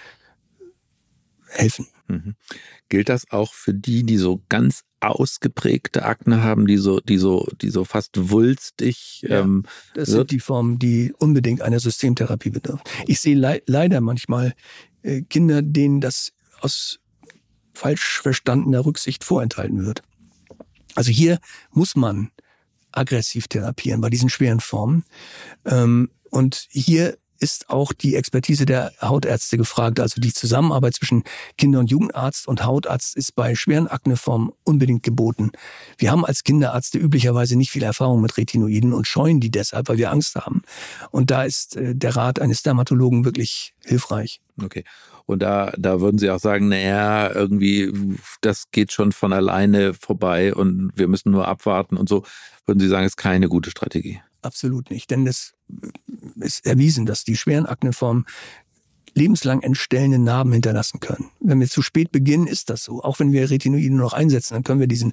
helfen. Mhm. Gilt das auch für die, die so ganz ausgeprägte Akne haben, die so, die so, die so fast wulstig. Ja, ähm, das sind die Formen, die unbedingt einer Systemtherapie bedürfen. Ich sehe le leider manchmal äh, Kinder, denen das aus falsch verstandener Rücksicht vorenthalten wird. Also hier muss man aggressiv therapieren bei diesen schweren Formen. Ähm, und hier ist auch die Expertise der Hautärzte gefragt. Also die Zusammenarbeit zwischen Kinder- und Jugendarzt und Hautarzt ist bei schweren Akneformen unbedingt geboten. Wir haben als Kinderärzte üblicherweise nicht viel Erfahrung mit Retinoiden und scheuen die deshalb, weil wir Angst haben. Und da ist äh, der Rat eines Dermatologen wirklich hilfreich. Okay. Und da, da würden Sie auch sagen, naja, irgendwie, das geht schon von alleine vorbei und wir müssen nur abwarten und so. Würden Sie sagen, ist keine gute Strategie? Absolut nicht. Denn es ist erwiesen, dass die schweren Akneformen lebenslang entstellende Narben hinterlassen können. Wenn wir zu spät beginnen, ist das so. Auch wenn wir Retinoide noch einsetzen, dann können wir diesen,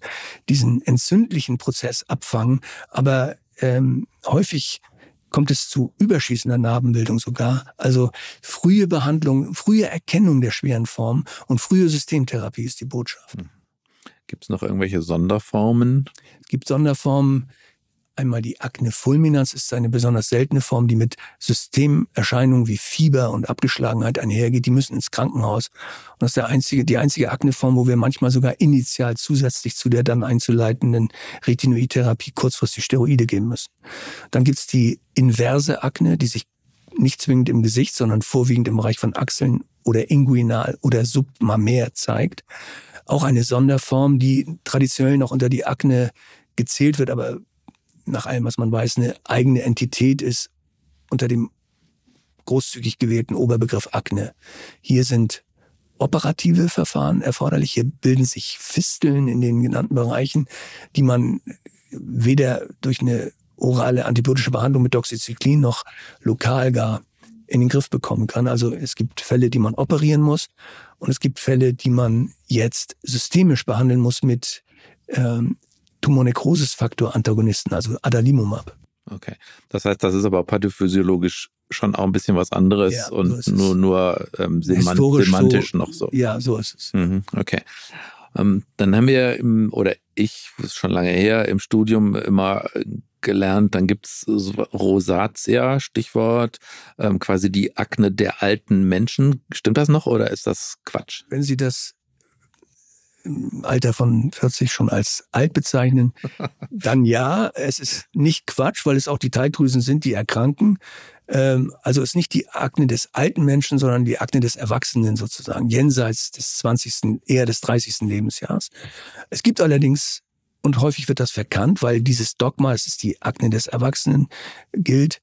diesen entzündlichen Prozess abfangen. Aber ähm, häufig kommt es zu überschießender Narbenbildung sogar. Also frühe Behandlung, frühe Erkennung der schweren Formen und frühe Systemtherapie ist die Botschaft. Hm. Gibt es noch irgendwelche Sonderformen? Es gibt Sonderformen, Einmal die Akne fulminans ist eine besonders seltene Form, die mit Systemerscheinungen wie Fieber und Abgeschlagenheit einhergeht. Die müssen ins Krankenhaus. Und das ist der einzige, die einzige Akneform, wo wir manchmal sogar initial zusätzlich zu der dann einzuleitenden Retinoidtherapie kurzfristig Steroide geben müssen. Dann gibt's die inverse Akne, die sich nicht zwingend im Gesicht, sondern vorwiegend im Bereich von Achseln oder inguinal oder submamär zeigt. Auch eine Sonderform, die traditionell noch unter die Akne gezählt wird, aber nach allem, was man weiß, eine eigene Entität ist unter dem großzügig gewählten Oberbegriff Akne. Hier sind operative Verfahren erforderlich. Hier bilden sich Fisteln in den genannten Bereichen, die man weder durch eine orale antibiotische Behandlung mit Doxycyclin noch lokal gar in den Griff bekommen kann. Also es gibt Fälle, die man operieren muss und es gibt Fälle, die man jetzt systemisch behandeln muss mit ähm, Tumornekrosis-Faktor-Antagonisten, also Adalimumab. Okay. Das heißt, das ist aber pathophysiologisch schon auch ein bisschen was anderes ja, und so nur, nur ähm, semantisch so, noch so. Ja, so ist es. Mhm, okay. Ähm, dann haben wir im, oder ich, das ist schon lange her, im Studium immer gelernt, dann gibt's Rosatia, Stichwort, ähm, quasi die Akne der alten Menschen. Stimmt das noch oder ist das Quatsch? Wenn Sie das im Alter von 40 schon als alt bezeichnen, <laughs> dann ja, es ist nicht Quatsch, weil es auch die Teigdrüsen sind, die erkranken. Ähm, also es ist nicht die Akne des alten Menschen, sondern die Akne des Erwachsenen sozusagen, jenseits des 20., eher des 30. Lebensjahres. Es gibt allerdings, und häufig wird das verkannt, weil dieses Dogma, es ist die Akne des Erwachsenen, gilt,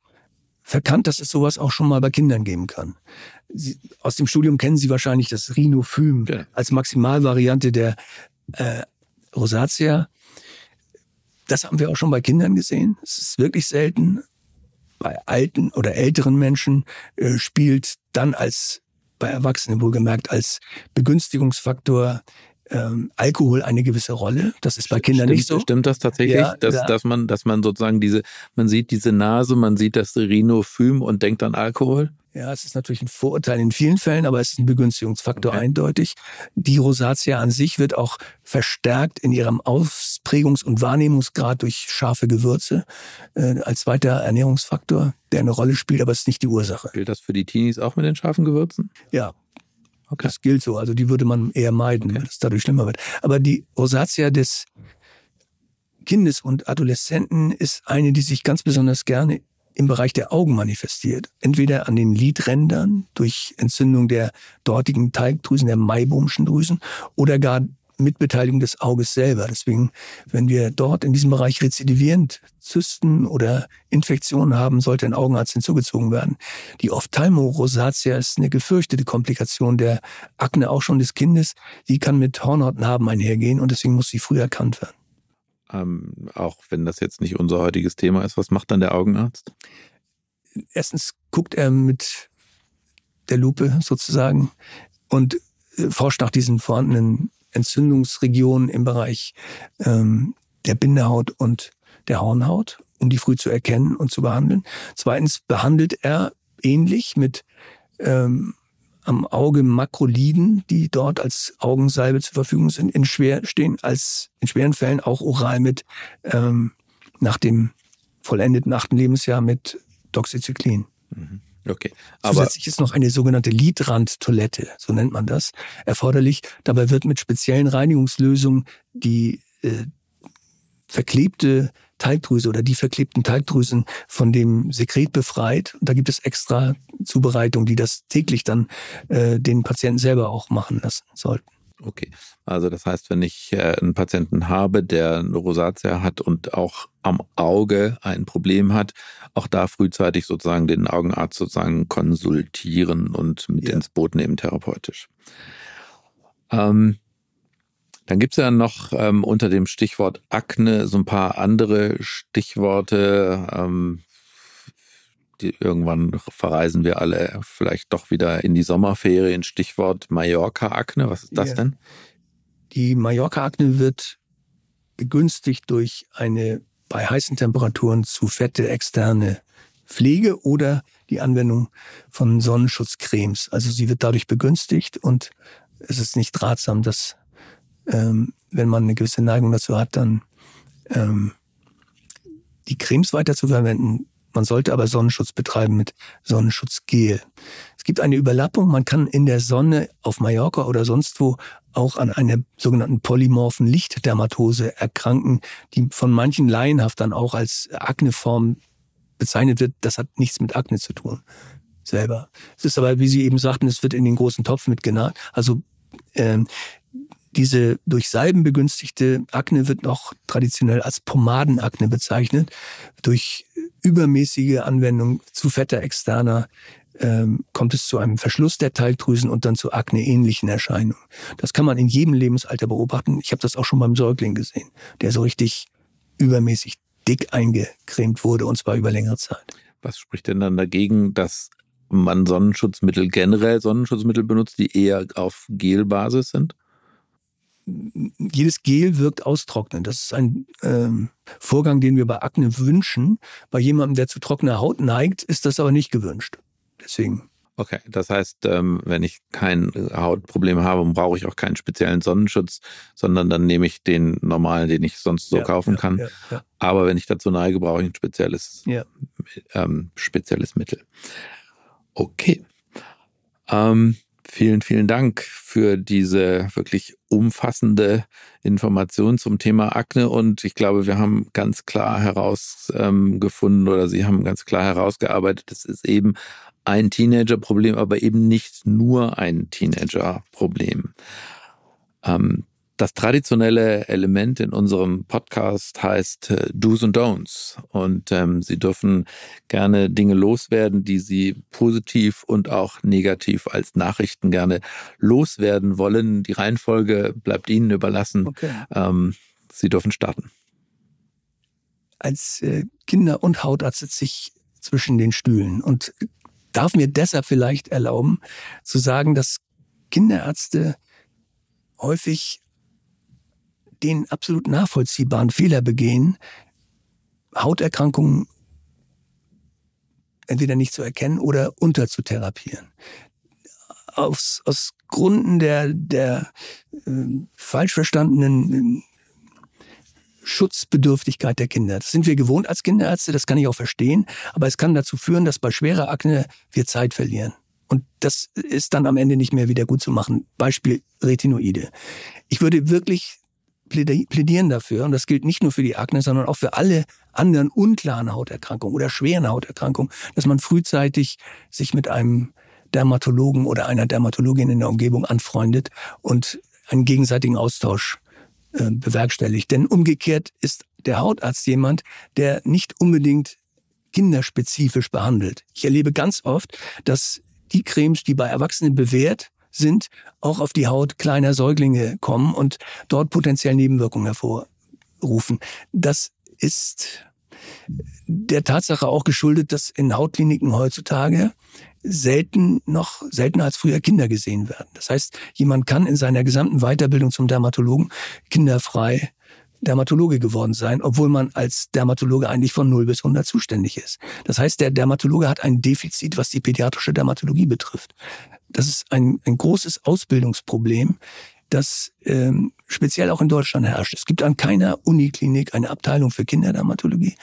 verkannt, dass es sowas auch schon mal bei Kindern geben kann. Sie, aus dem Studium kennen Sie wahrscheinlich das Rhinophym ja. als Maximalvariante der äh, Rosatia. Das haben wir auch schon bei Kindern gesehen. Es ist wirklich selten. Bei alten oder älteren Menschen äh, spielt dann als bei Erwachsenen wohlgemerkt als Begünstigungsfaktor ähm, Alkohol eine gewisse Rolle. Das ist bei Kindern stimmt, nicht so. Stimmt das tatsächlich, ja, dass, ja. dass man, dass man sozusagen diese, man sieht diese Nase, man sieht das Rhinophym und denkt an Alkohol? Ja, es ist natürlich ein Vorurteil in vielen Fällen, aber es ist ein Begünstigungsfaktor okay. eindeutig. Die Rosatia an sich wird auch verstärkt in ihrem Ausprägungs- und Wahrnehmungsgrad durch scharfe Gewürze äh, als zweiter Ernährungsfaktor, der eine Rolle spielt, aber es ist nicht die Ursache. Gilt das für die Teenies auch mit den scharfen Gewürzen? Ja, Okay. Das gilt so. Also die würde man eher meiden, okay. weil es dadurch schlimmer wird. Aber die Rosatia des Kindes und Adoleszenten ist eine, die sich ganz besonders gerne im Bereich der Augen manifestiert. Entweder an den Lidrändern durch Entzündung der dortigen Teigdrüsen, der Maibomschen Drüsen, oder gar Mitbeteiligung des Auges selber. Deswegen, wenn wir dort in diesem Bereich rezidivierend Zysten oder Infektionen haben, sollte ein Augenarzt hinzugezogen werden. Die Ophthalmorosatia ist eine gefürchtete Komplikation der Akne auch schon des Kindes. Die kann mit Hornhautnarben einhergehen und deswegen muss sie früh erkannt werden. Ähm, auch wenn das jetzt nicht unser heutiges Thema ist, was macht dann der Augenarzt? Erstens guckt er mit der Lupe sozusagen und äh, forscht nach diesen vorhandenen Entzündungsregionen im Bereich ähm, der Bindehaut und der Hornhaut, um die früh zu erkennen und zu behandeln. Zweitens behandelt er ähnlich mit ähm, am Auge Makroliden, die dort als Augensalbe zur Verfügung sind, in schwer stehen, als in schweren Fällen auch oral mit ähm, nach dem vollendeten achten Lebensjahr mit Doxycyclin. Mhm. Okay. Aber Zusätzlich ist noch eine sogenannte Lidrandtoilette, so nennt man das, erforderlich. Dabei wird mit speziellen Reinigungslösungen die äh, verklebte Talgdrüse oder die verklebten Talgdrüsen von dem Sekret befreit. Und da gibt es extra Zubereitungen, die das täglich dann äh, den Patienten selber auch machen lassen sollten. Okay, also das heißt, wenn ich äh, einen Patienten habe, der eine Rosatia hat und auch am Auge ein Problem hat, auch da frühzeitig sozusagen den Augenarzt sozusagen konsultieren und mit ja. ins Boot nehmen therapeutisch. Ähm, dann gibt es ja noch ähm, unter dem Stichwort Akne so ein paar andere Stichworte. Ähm, die, irgendwann verreisen wir alle vielleicht doch wieder in die Sommerferien. Stichwort Mallorca-Akne. Was ist das ja. denn? Die Mallorca-Akne wird begünstigt durch eine bei heißen Temperaturen zu fette externe Pflege oder die Anwendung von Sonnenschutzcremes. Also sie wird dadurch begünstigt und es ist nicht ratsam, dass ähm, wenn man eine gewisse Neigung dazu hat, dann ähm, die Cremes weiter zu verwenden. Man sollte aber Sonnenschutz betreiben mit Sonnenschutzgel. Es gibt eine Überlappung. Man kann in der Sonne auf Mallorca oder sonst wo auch an einer sogenannten polymorphen Lichtdermatose erkranken, die von manchen laienhaft dann auch als Akneform bezeichnet wird. Das hat nichts mit Akne zu tun selber. Es ist aber, wie Sie eben sagten, es wird in den großen Topf mitgenagt. Also ähm, diese durch Salben begünstigte Akne wird noch traditionell als Pomadenakne bezeichnet. Durch übermäßige Anwendung zu fetter externer ähm, kommt es zu einem Verschluss der Talgdrüsen und dann zu akneähnlichen Erscheinungen. Das kann man in jedem Lebensalter beobachten. Ich habe das auch schon beim Säugling gesehen, der so richtig übermäßig dick eingecremt wurde und zwar über längere Zeit. Was spricht denn dann dagegen, dass man Sonnenschutzmittel generell Sonnenschutzmittel benutzt, die eher auf Gelbasis sind? Jedes Gel wirkt austrocknend. Das ist ein ähm, Vorgang, den wir bei Akne wünschen. Bei jemandem, der zu trockener Haut neigt, ist das aber nicht gewünscht. Deswegen. Okay, das heißt, ähm, wenn ich kein Hautproblem habe, brauche ich auch keinen speziellen Sonnenschutz, sondern dann nehme ich den normalen, den ich sonst so ja, kaufen ja, kann. Ja, Aber wenn ich dazu neige, brauche ich ein spezielles, ähm, spezielles Mittel. Okay. Ähm, Vielen, vielen Dank für diese wirklich umfassende Information zum Thema Akne. Und ich glaube, wir haben ganz klar herausgefunden ähm, oder Sie haben ganz klar herausgearbeitet, es ist eben ein Teenager-Problem, aber eben nicht nur ein Teenager-Problem. Ähm, das traditionelle Element in unserem Podcast heißt äh, Do's und Don'ts. Und ähm, Sie dürfen gerne Dinge loswerden, die Sie positiv und auch negativ als Nachrichten gerne loswerden wollen. Die Reihenfolge bleibt Ihnen überlassen. Okay. Ähm, Sie dürfen starten. Als äh, Kinder- und Hautarzt sitze ich zwischen den Stühlen und darf mir deshalb vielleicht erlauben zu sagen, dass Kinderärzte häufig den absolut nachvollziehbaren Fehler begehen, Hauterkrankungen entweder nicht zu erkennen oder unterzutherapieren. Aus, aus Gründen der, der äh, falsch verstandenen äh, Schutzbedürftigkeit der Kinder. Das sind wir gewohnt als Kinderärzte, das kann ich auch verstehen, aber es kann dazu führen, dass bei schwerer Akne wir Zeit verlieren. Und das ist dann am Ende nicht mehr wieder gut zu machen. Beispiel Retinoide. Ich würde wirklich plädieren dafür, und das gilt nicht nur für die Akne, sondern auch für alle anderen unklaren Hauterkrankungen oder schweren Hauterkrankungen, dass man frühzeitig sich mit einem Dermatologen oder einer Dermatologin in der Umgebung anfreundet und einen gegenseitigen Austausch äh, bewerkstelligt. Denn umgekehrt ist der Hautarzt jemand, der nicht unbedingt kinderspezifisch behandelt. Ich erlebe ganz oft, dass die Cremes, die bei Erwachsenen bewährt sind, auch auf die Haut kleiner Säuglinge kommen und dort potenziell Nebenwirkungen hervorrufen. Das ist der Tatsache auch geschuldet, dass in Hautkliniken heutzutage selten noch seltener als früher Kinder gesehen werden. Das heißt, jemand kann in seiner gesamten Weiterbildung zum Dermatologen kinderfrei Dermatologe geworden sein, obwohl man als Dermatologe eigentlich von 0 bis 100 zuständig ist. Das heißt, der Dermatologe hat ein Defizit, was die pädiatrische Dermatologie betrifft. Das ist ein, ein großes Ausbildungsproblem, das ähm, speziell auch in Deutschland herrscht. Es gibt an keiner Uniklinik eine Abteilung für Kinderdermatologie,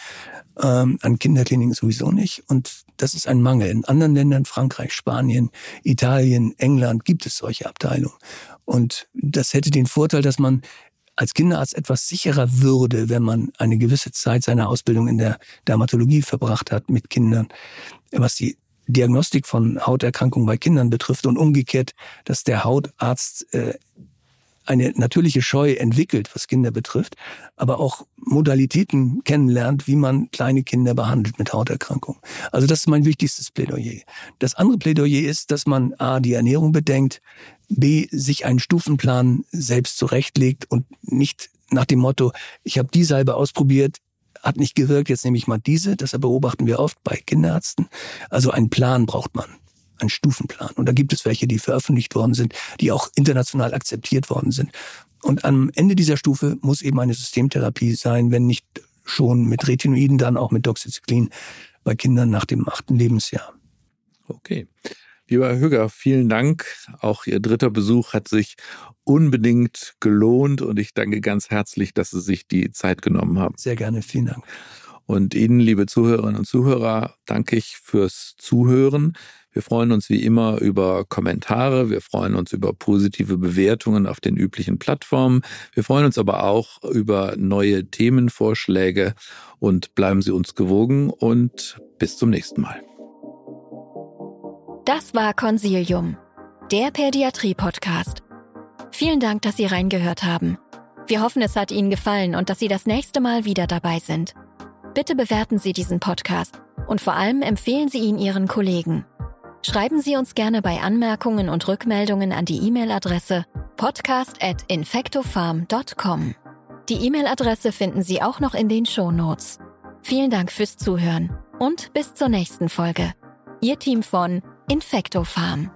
ähm, an Kinderkliniken sowieso nicht. Und das ist ein Mangel. In anderen Ländern, Frankreich, Spanien, Italien, England, gibt es solche Abteilungen. Und das hätte den Vorteil, dass man als Kinderarzt etwas sicherer würde, wenn man eine gewisse Zeit seiner Ausbildung in der Dermatologie verbracht hat mit Kindern, was die Diagnostik von Hauterkrankungen bei Kindern betrifft und umgekehrt, dass der Hautarzt äh, eine natürliche Scheu entwickelt, was Kinder betrifft, aber auch Modalitäten kennenlernt, wie man kleine Kinder behandelt mit Hauterkrankungen. Also das ist mein wichtigstes Plädoyer. Das andere Plädoyer ist, dass man A, die Ernährung bedenkt, B, sich einen Stufenplan selbst zurechtlegt und nicht nach dem Motto, ich habe die Salbe ausprobiert, hat nicht gewirkt, jetzt nehme ich mal diese. Das beobachten wir oft bei Kinderärzten. Also einen Plan braucht man, einen Stufenplan. Und da gibt es welche, die veröffentlicht worden sind, die auch international akzeptiert worden sind. Und am Ende dieser Stufe muss eben eine Systemtherapie sein, wenn nicht schon mit Retinoiden, dann auch mit Doxycyclin bei Kindern nach dem achten Lebensjahr. Okay. Lieber Herr Hüger, vielen Dank. Auch Ihr dritter Besuch hat sich unbedingt gelohnt und ich danke ganz herzlich, dass Sie sich die Zeit genommen haben. Sehr gerne, vielen Dank. Und Ihnen, liebe Zuhörerinnen und Zuhörer, danke ich fürs Zuhören. Wir freuen uns wie immer über Kommentare, wir freuen uns über positive Bewertungen auf den üblichen Plattformen, wir freuen uns aber auch über neue Themenvorschläge und bleiben Sie uns gewogen und bis zum nächsten Mal. Das war Consilium, der Pädiatrie-Podcast. Vielen Dank, dass Sie reingehört haben. Wir hoffen, es hat Ihnen gefallen und dass Sie das nächste Mal wieder dabei sind. Bitte bewerten Sie diesen Podcast und vor allem empfehlen Sie ihn Ihren Kollegen. Schreiben Sie uns gerne bei Anmerkungen und Rückmeldungen an die E-Mail-Adresse podcast.infectofarm.com. Die E-Mail-Adresse finden Sie auch noch in den Show Notes. Vielen Dank fürs Zuhören und bis zur nächsten Folge. Ihr Team von Infecto Farm.